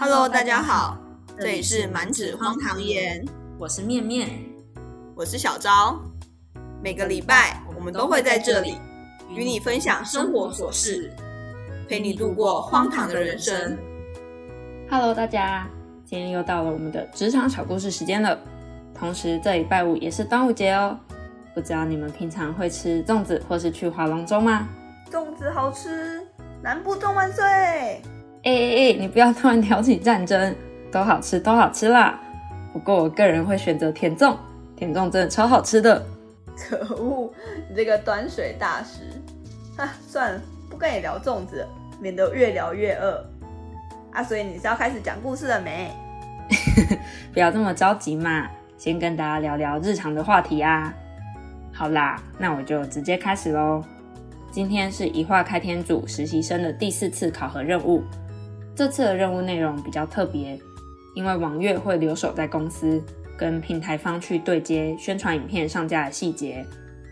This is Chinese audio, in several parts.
Hello，大家好，这里是满纸荒唐言，我是面面，我是小昭。每个礼拜我们都会在这里与你分享生活琐事，陪你度过荒唐的人生。Hello，大家，今天又到了我们的职场小故事时间了。同时，这礼拜五也是端午节哦。不知道你们平常会吃粽子或是去划龙舟吗？粽子好吃，南部粽万岁！哎哎哎，你不要突然挑起战争，都好吃，都好吃啦。不过我个人会选择甜粽，甜粽真的超好吃的。可恶，你这个端水大师！啊，算了，不跟你聊粽子，免得越聊越饿。啊，所以你是要开始讲故事了没？不要这么着急嘛，先跟大家聊聊日常的话题啊。好啦，那我就直接开始喽。今天是一化开天组实习生的第四次考核任务。这次的任务内容比较特别，因为王月会留守在公司，跟平台方去对接宣传影片上架的细节，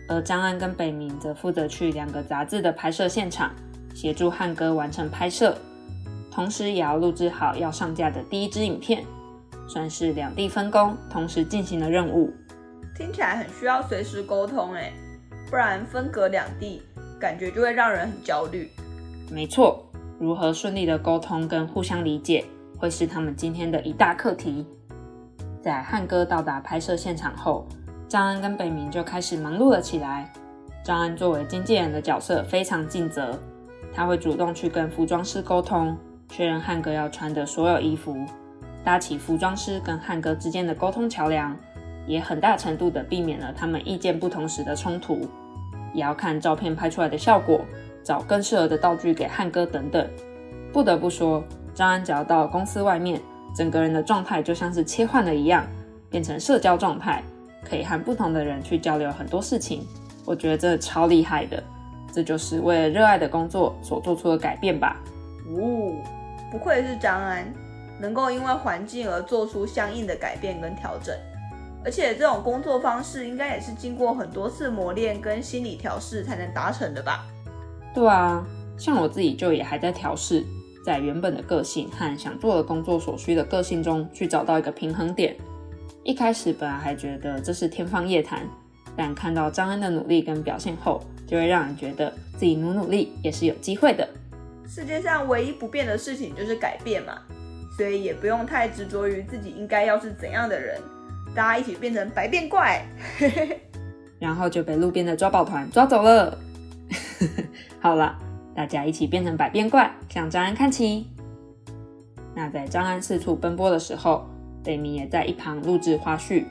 而张安跟北明则负责去两个杂志的拍摄现场，协助汉哥完成拍摄，同时也要录制好要上架的第一支影片，算是两地分工，同时进行的任务。听起来很需要随时沟通哎，不然分隔两地，感觉就会让人很焦虑。没错，如何顺利的沟通跟互相理解，会是他们今天的一大课题。在汉哥到达拍摄现场后，张安跟北明就开始忙碌了起来。张安作为经纪人的角色非常尽责，他会主动去跟服装师沟通，确认汉哥要穿的所有衣服，搭起服装师跟汉哥之间的沟通桥梁，也很大程度的避免了他们意见不同时的冲突。也要看照片拍出来的效果，找更适合的道具给汉哥等等。不得不说，张安只要到公司外面，整个人的状态就像是切换了一样，变成社交状态，可以和不同的人去交流很多事情。我觉得这超厉害的，这就是为了热爱的工作所做出的改变吧。哦，不愧是张安，能够因为环境而做出相应的改变跟调整。而且这种工作方式应该也是经过很多次磨练跟心理调试才能达成的吧？对啊，像我自己就也还在调试，在原本的个性和想做的工作所需的个性中去找到一个平衡点。一开始本来还觉得这是天方夜谭，但看到张恩的努力跟表现后，就会让人觉得自己努努力也是有机会的。世界上唯一不变的事情就是改变嘛，所以也不用太执着于自己应该要是怎样的人。大家一起变成白变怪，然后就被路边的抓宝团抓走了。好了，大家一起变成百变怪，向张安看齐。那在张安四处奔波的时候，贝米也在一旁录制花絮。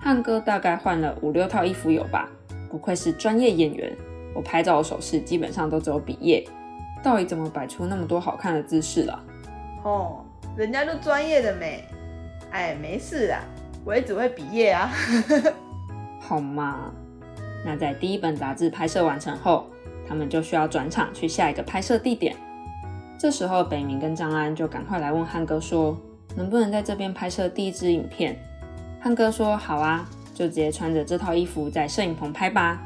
汉哥大概换了五六套衣服有吧？不愧是专业演员，我拍照的手势基本上都只有比耶。到底怎么摆出那么多好看的姿势了？哦，人家都专业的没。哎，没事啊。我也只会比耶啊，好嘛。那在第一本杂志拍摄完成后，他们就需要转场去下一个拍摄地点。这时候，北明跟张安就赶快来问汉哥说，能不能在这边拍摄第一支影片？汉哥说好啊，就直接穿着这套衣服在摄影棚拍吧。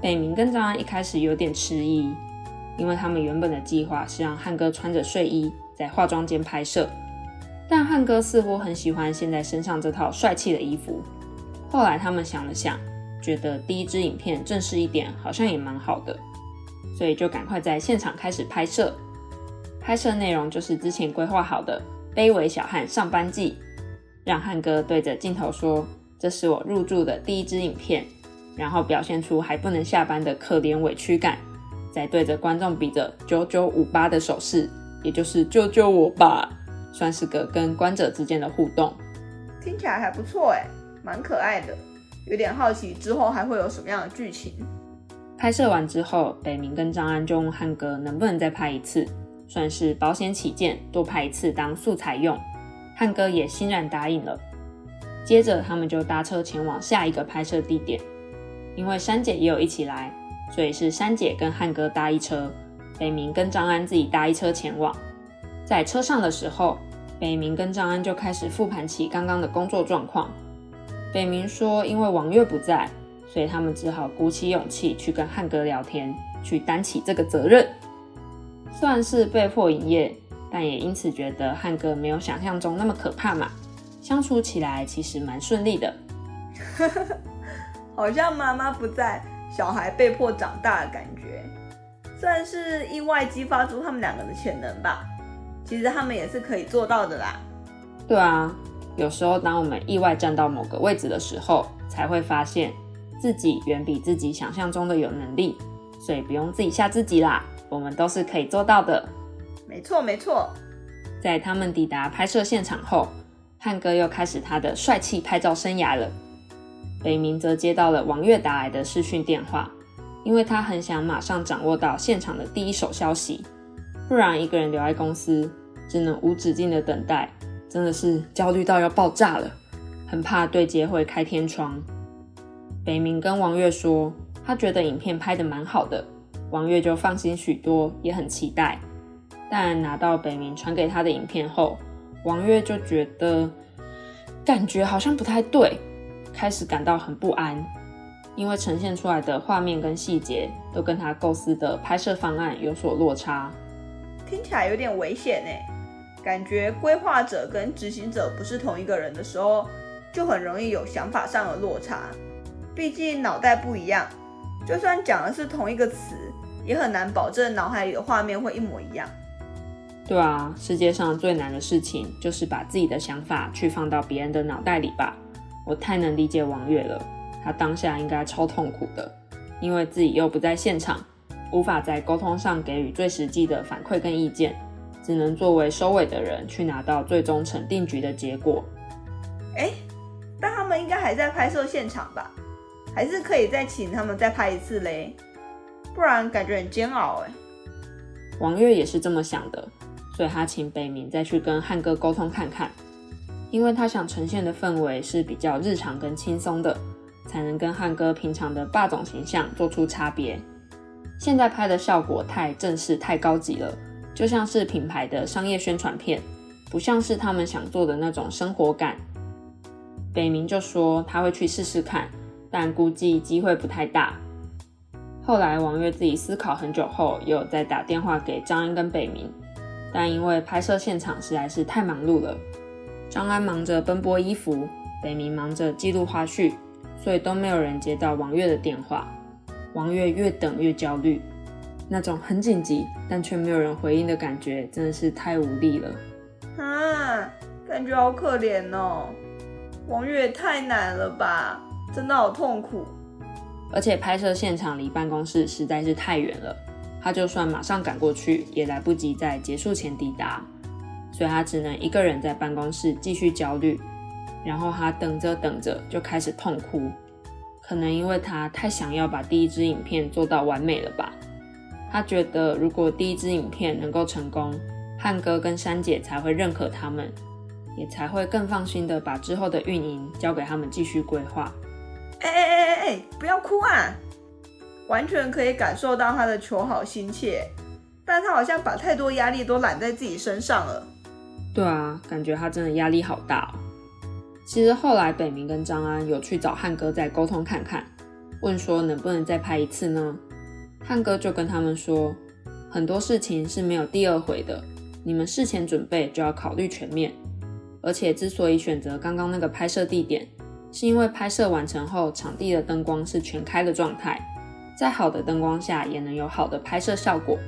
北明跟张安一开始有点迟疑，因为他们原本的计划是让汉哥穿着睡衣在化妆间拍摄。但汉哥似乎很喜欢现在身上这套帅气的衣服。后来他们想了想，觉得第一支影片正式一点好像也蛮好的，所以就赶快在现场开始拍摄。拍摄内容就是之前规划好的《卑微小汉上班记》，让汉哥对着镜头说：“这是我入住的第一支影片。”然后表现出还不能下班的可怜委屈感，再对着观众比着九九五八的手势，也就是救救我吧。算是个跟观者之间的互动，听起来还不错哎，蛮可爱的。有点好奇之后还会有什么样的剧情。拍摄完之后，北明跟张安就问汉哥能不能再拍一次，算是保险起见，多拍一次当素材用。汉哥也欣然答应了。接着他们就搭车前往下一个拍摄地点，因为珊姐也有一起来，所以是珊姐跟汉哥搭一车，北明跟张安自己搭一车前往。在车上的时候，北明跟张安就开始复盘起刚刚的工作状况。北明说，因为王月不在，所以他们只好鼓起勇气去跟汉哥聊天，去担起这个责任。算是被迫营业，但也因此觉得汉哥没有想象中那么可怕嘛，相处起来其实蛮顺利的。好像妈妈不在，小孩被迫长大的感觉，算是意外激发出他们两个的潜能吧。其实他们也是可以做到的啦。对啊，有时候当我们意外站到某个位置的时候，才会发现自己远比自己想象中的有能力，所以不用自己吓自己啦，我们都是可以做到的。没错没错，在他们抵达拍摄现场后，汉哥又开始他的帅气拍照生涯了。北明则接到了王月打来的视讯电话，因为他很想马上掌握到现场的第一手消息，不然一个人留在公司，只能无止境的等待，真的是焦虑到要爆炸了，很怕对接会开天窗。北明跟王月说，他觉得影片拍得蛮好的，王月就放心许多，也很期待。但拿到北明传给他的影片后，王月就觉得感觉好像不太对，开始感到很不安，因为呈现出来的画面跟细节都跟他构思的拍摄方案有所落差，听起来有点危险呢。感觉规划者跟执行者不是同一个人的时候，就很容易有想法上的落差。毕竟脑袋不一样，就算讲的是同一个词，也很难保证脑海里的画面会一模一样。对啊，世界上最难的事情就是把自己的想法去放到别人的脑袋里吧。我太能理解王月了，他当下应该超痛苦的，因为自己又不在现场，无法在沟通上给予最实际的反馈跟意见，只能作为收尾的人去拿到最终成定局的结果。哎，但他们应该还在拍摄现场吧？还是可以再请他们再拍一次嘞？不然感觉很煎熬哎。王月也是这么想的。所以他请北明再去跟汉哥沟通看看，因为他想呈现的氛围是比较日常跟轻松的，才能跟汉哥平常的霸总形象做出差别。现在拍的效果太正式、太高级了，就像是品牌的商业宣传片，不像是他们想做的那种生活感。北明就说他会去试试看，但估计机会不太大。后来王月自己思考很久后，又再打电话给张安跟北明。但因为拍摄现场实在是太忙碌了，张安忙着奔波衣服，北明忙着记录花絮，所以都没有人接到王月的电话。王月越等越焦虑，那种很紧急但却没有人回应的感觉，真的是太无力了。啊，感觉好可怜哦，王月也太难了吧，真的好痛苦。而且拍摄现场离办公室实在是太远了。他就算马上赶过去，也来不及在结束前抵达，所以他只能一个人在办公室继续焦虑。然后他等着等着就开始痛哭，可能因为他太想要把第一支影片做到完美了吧。他觉得如果第一支影片能够成功，汉哥跟珊姐才会认可他们，也才会更放心的把之后的运营交给他们继续规划。哎哎哎哎哎，不要哭啊！完全可以感受到他的求好心切，但他好像把太多压力都揽在自己身上了。对啊，感觉他真的压力好大。其实后来北明跟张安有去找汉哥再沟通看看，问说能不能再拍一次呢？汉哥就跟他们说，很多事情是没有第二回的，你们事前准备就要考虑全面。而且之所以选择刚刚那个拍摄地点，是因为拍摄完成后场地的灯光是全开的状态。在好的灯光下也能有好的拍摄效果，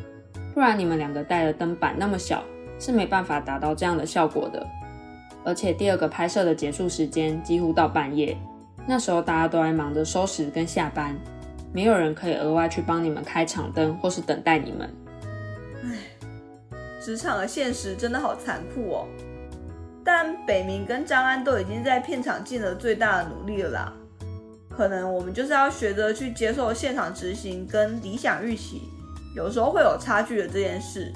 不然你们两个带的灯板那么小，是没办法达到这样的效果的。而且第二个拍摄的结束时间几乎到半夜，那时候大家都在忙着收拾跟下班，没有人可以额外去帮你们开场灯或是等待你们。唉，职场的现实真的好残酷哦。但北明跟张安都已经在片场尽了最大的努力了啦。可能我们就是要学着去接受现场执行跟理想预期有时候会有差距的这件事，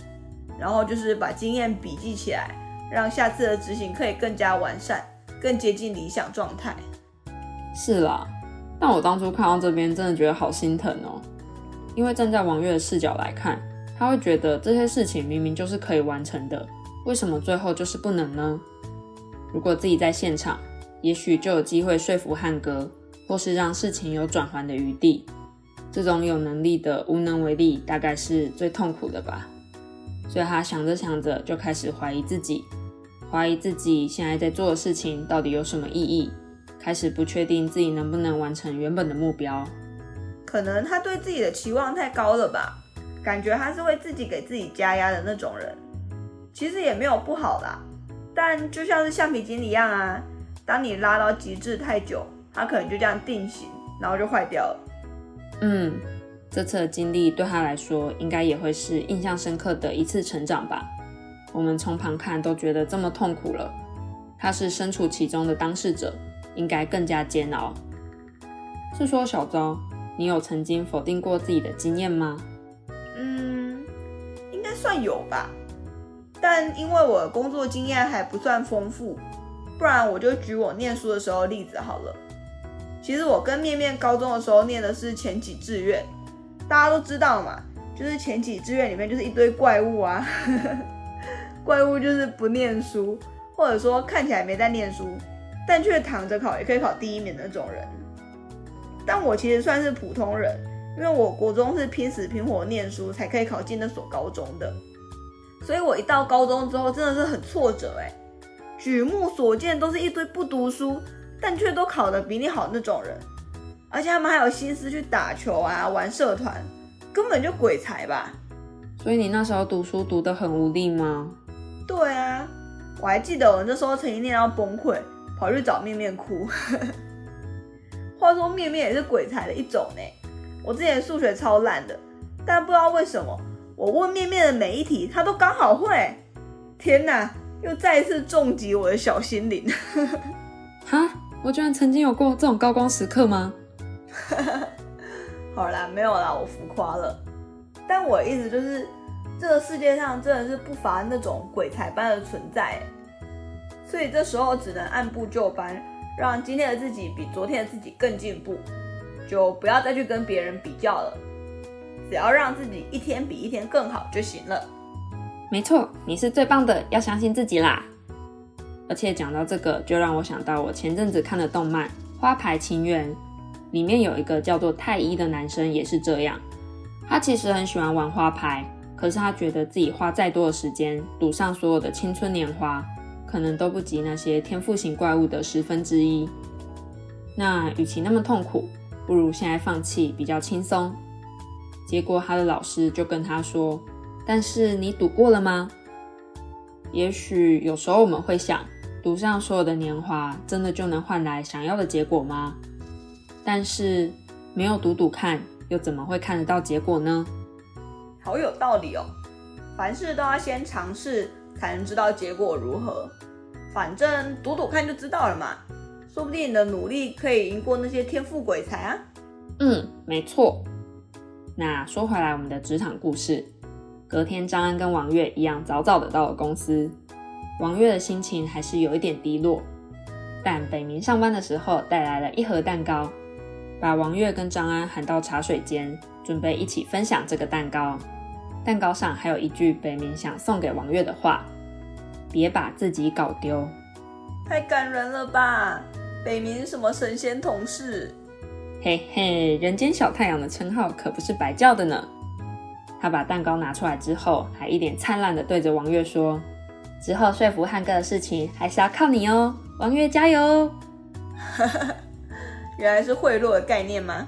然后就是把经验笔记起来，让下次的执行可以更加完善，更接近理想状态。是啦，但我当初看到这边真的觉得好心疼哦，因为站在王月的视角来看，他会觉得这些事情明明就是可以完成的，为什么最后就是不能呢？如果自己在现场，也许就有机会说服汉哥。或是让事情有转圜的余地，这种有能力的无能为力，大概是最痛苦的吧。所以他想着想着就开始怀疑自己，怀疑自己现在在做的事情到底有什么意义，开始不确定自己能不能完成原本的目标。可能他对自己的期望太高了吧，感觉他是会自己给自己加压的那种人。其实也没有不好啦，但就像是橡皮筋一样啊，当你拉到极致太久，它可能就这样定型，然后就坏掉了。嗯。这次的经历对他来说，应该也会是印象深刻的一次成长吧。我们从旁看都觉得这么痛苦了，他是身处其中的当事者，应该更加煎熬。是说小昭，你有曾经否定过自己的经验吗？嗯，应该算有吧。但因为我的工作经验还不算丰富，不然我就举我念书的时候例子好了。其实我跟面面高中的时候念的是前几志愿。大家都知道嘛，就是前几志愿里面就是一堆怪物啊，怪物就是不念书，或者说看起来没在念书，但却躺着考也可以考第一名的那种人。但我其实算是普通人，因为我国中是拼死拼活念书才可以考进那所高中的，所以我一到高中之后真的是很挫折哎，举目所见都是一堆不读书，但却都考得比你好那种人。而且他们还有心思去打球啊，玩社团，根本就鬼才吧。所以你那时候读书读得很无力吗？对啊，我还记得我那时候曾经念到崩溃，跑去找面面哭。话说面面也是鬼才的一种呢。我之前数学超烂的，但不知道为什么，我问面面的每一题，他都刚好会。天哪，又再一次重击我的小心灵。哈，我居然曾经有过这种高光时刻吗？好啦，没有啦，我浮夸了。但我意思就是，这个世界上真的是不乏那种鬼才般的存在，所以这时候只能按部就班，让今天的自己比昨天的自己更进步，就不要再去跟别人比较了，只要让自己一天比一天更好就行了。没错，你是最棒的，要相信自己啦。而且讲到这个，就让我想到我前阵子看的动漫《花牌情缘》。里面有一个叫做太一的男生也是这样，他其实很喜欢玩花牌，可是他觉得自己花再多的时间赌上所有的青春年华，可能都不及那些天赋型怪物的十分之一。那与其那么痛苦，不如现在放弃比较轻松。结果他的老师就跟他说：“但是你赌过了吗？也许有时候我们会想，赌上所有的年华，真的就能换来想要的结果吗？”但是没有赌赌看，又怎么会看得到结果呢？好有道理哦！凡事都要先尝试，才能知道结果如何。反正赌赌看就知道了嘛，说不定你的努力可以赢过那些天赋鬼才啊！嗯，没错。那说回来，我们的职场故事，隔天张安跟王月一样，早早的到了公司。王月的心情还是有一点低落，但北明上班的时候带来了一盒蛋糕。把王月跟张安喊到茶水间，准备一起分享这个蛋糕。蛋糕上还有一句北冥想送给王月的话：“别把自己搞丢。”太感人了吧！北冥什么神仙同事？嘿嘿，人间小太阳的称号可不是白叫的呢。他把蛋糕拿出来之后，还一脸灿烂的对着王月说：“之后说服汉哥的事情还是要靠你哦，王月加油！” 原来是贿赂的概念吗？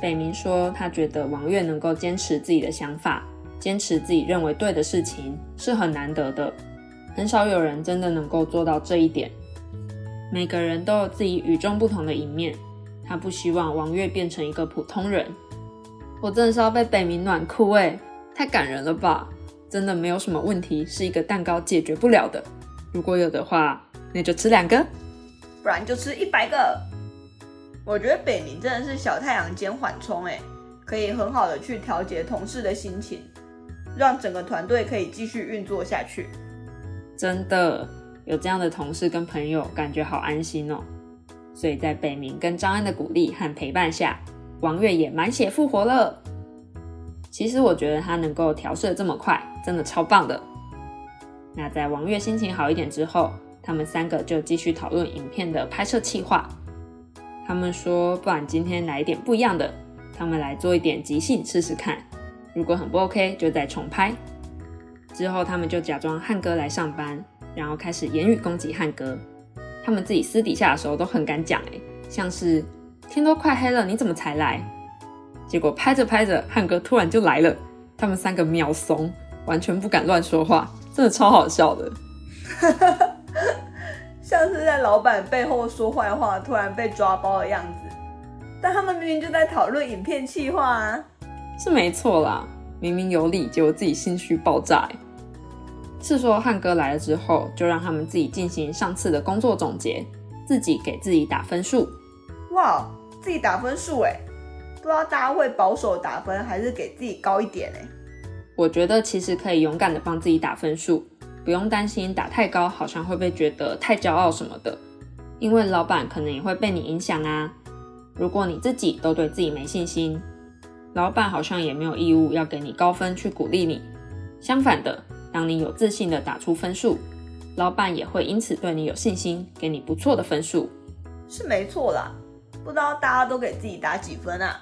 北明说，他觉得王月能够坚持自己的想法，坚持自己认为对的事情，是很难得的。很少有人真的能够做到这一点。每个人都有自己与众不同的一面，他不希望王月变成一个普通人。我真的是要被北明暖哭哎，太感人了吧！真的没有什么问题是一个蛋糕解决不了的。如果有的话，那就吃两个，不然就吃一百个。我觉得北冥真的是小太阳兼缓冲，哎，可以很好的去调节同事的心情，让整个团队可以继续运作下去。真的有这样的同事跟朋友，感觉好安心哦。所以在北冥跟张安的鼓励和陪伴下，王月也满血复活了。其实我觉得他能够调试这么快，真的超棒的。那在王月心情好一点之后，他们三个就继续讨论影片的拍摄计划。他们说：“不然今天来一点不一样的，他们来做一点即兴试试看。如果很不 OK，就再重拍。”之后，他们就假装汉哥来上班，然后开始言语攻击汉哥。他们自己私底下的时候都很敢讲，哎，像是天都快黑了，你怎么才来？结果拍着拍着，汉哥突然就来了，他们三个秒怂，完全不敢乱说话，真的超好笑的。像是在老板背后说坏话，突然被抓包的样子。但他们明明就在讨论影片企划啊，是没错啦。明明有理，结果自己心虚爆炸。是说汉哥来了之后，就让他们自己进行上次的工作总结，自己给自己打分数。哇，自己打分数哎，不知道大家会保守打分，还是给自己高一点哎？我觉得其实可以勇敢的帮自己打分数，不用担心打太高，好像会被觉得太骄傲什么的。因为老板可能也会被你影响啊。如果你自己都对自己没信心。老板好像也没有义务要给你高分去鼓励你，相反的，当你有自信的打出分数，老板也会因此对你有信心，给你不错的分数。是没错啦，不知道大家都给自己打几分啊？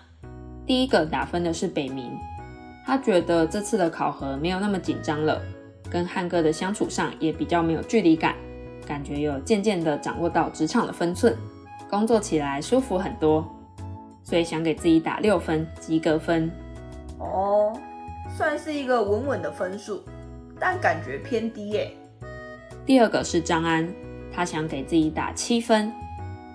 第一个打分的是北明，他觉得这次的考核没有那么紧张了，跟汉哥的相处上也比较没有距离感，感觉有渐渐的掌握到职场的分寸，工作起来舒服很多。所以想给自己打六分及格分，哦，算是一个稳稳的分数，但感觉偏低耶。第二个是张安，他想给自己打七分，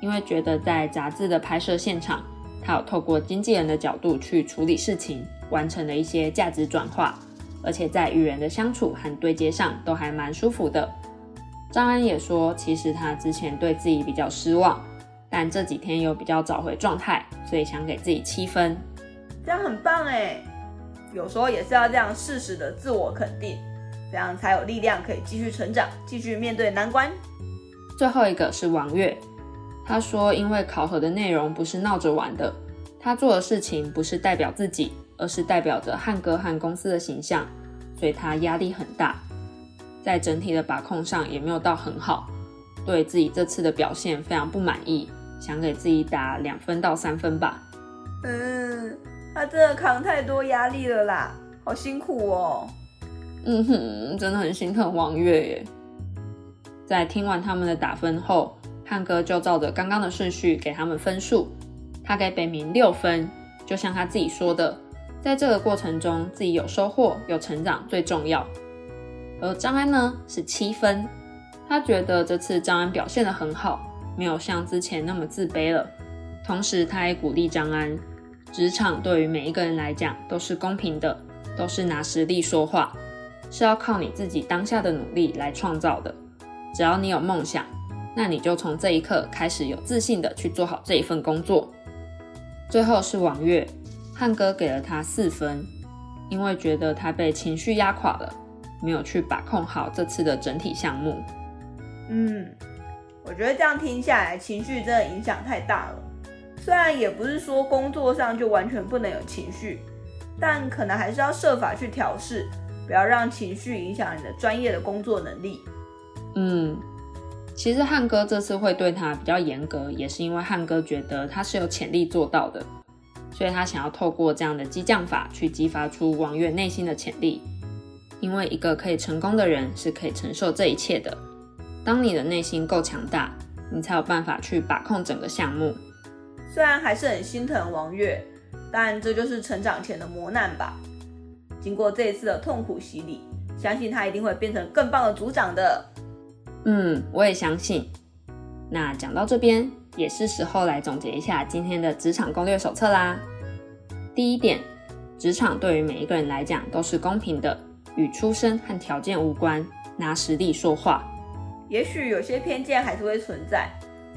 因为觉得在杂志的拍摄现场，他有透过经纪人的角度去处理事情，完成了一些价值转化，而且在与人的相处和对接上都还蛮舒服的。张安也说，其实他之前对自己比较失望。但这几天又比较找回状态，所以想给自己七分，这样很棒哎！有时候也是要这样适时的自我肯定，这样才有力量可以继续成长，继续面对难关。最后一个是王月，他说因为考核的内容不是闹着玩的，他做的事情不是代表自己，而是代表着汉哥和公司的形象，所以他压力很大，在整体的把控上也没有到很好，对自己这次的表现非常不满意。想给自己打两分到三分吧。嗯，他真的扛太多压力了啦，好辛苦哦。嗯哼，真的很心疼王月耶。在听完他们的打分后，汉哥就照着刚刚的顺序给他们分数。他给北明六分，就像他自己说的，在这个过程中自己有收获、有成长最重要。而张安呢是七分，他觉得这次张安表现的很好。没有像之前那么自卑了。同时，他也鼓励张安，职场对于每一个人来讲都是公平的，都是拿实力说话，是要靠你自己当下的努力来创造的。只要你有梦想，那你就从这一刻开始有自信的去做好这一份工作。最后是王月，汉哥给了他四分，因为觉得他被情绪压垮了，没有去把控好这次的整体项目。嗯。我觉得这样听下来，情绪真的影响太大了。虽然也不是说工作上就完全不能有情绪，但可能还是要设法去调试，不要让情绪影响你的专业的工作能力。嗯，其实汉哥这次会对他比较严格，也是因为汉哥觉得他是有潜力做到的，所以他想要透过这样的激将法去激发出王月内心的潜力。因为一个可以成功的人是可以承受这一切的。当你的内心够强大，你才有办法去把控整个项目。虽然还是很心疼王月，但这就是成长前的磨难吧。经过这一次的痛苦洗礼，相信他一定会变成更棒的组长的。嗯，我也相信。那讲到这边，也是时候来总结一下今天的职场攻略手册啦。第一点，职场对于每一个人来讲都是公平的，与出身和条件无关，拿实力说话。也许有些偏见还是会存在，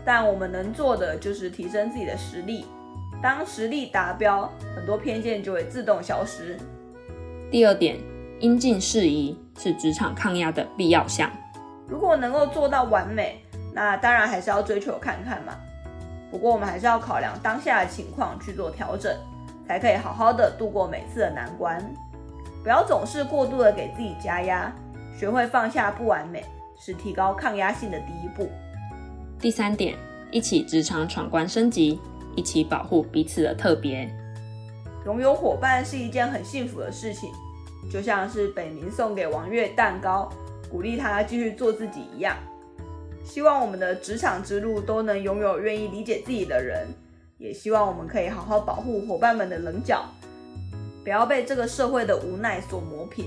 但我们能做的就是提升自己的实力。当实力达标，很多偏见就会自动消失。第二点，应尽事宜是职场抗压的必要项。如果能够做到完美，那当然还是要追求看看嘛。不过我们还是要考量当下的情况去做调整，才可以好好的度过每次的难关。不要总是过度的给自己加压，学会放下不完美。是提高抗压性的第一步。第三点，一起职场闯关升级，一起保护彼此的特别。拥有伙伴是一件很幸福的事情，就像是北冥送给王月蛋糕，鼓励他继续做自己一样。希望我们的职场之路都能拥有愿意理解自己的人，也希望我们可以好好保护伙伴们的棱角，不要被这个社会的无奈所磨平。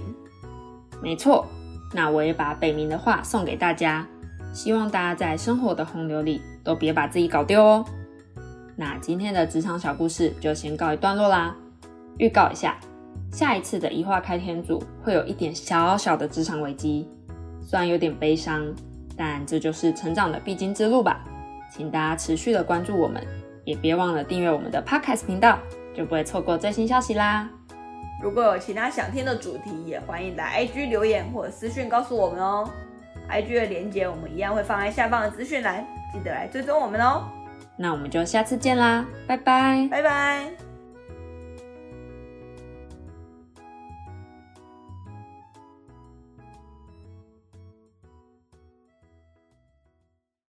没错，那我也把北冥的话送给大家，希望大家在生活的洪流里都别把自己搞丢哦。那今天的职场小故事就先告一段落啦。预告一下，下一次的一话开天组会有一点小小的职场危机，虽然有点悲伤，但这就是成长的必经之路吧。请大家持续的关注我们，也别忘了订阅我们的 Podcast 频道，就不会错过最新消息啦。如果有其他想听的主题，也欢迎来 IG 留言或者私讯告诉我们哦。IG 的连接我们一样会放在下方的资讯栏，记得来追踪我们哦。那我们就下次见啦，拜拜，拜拜。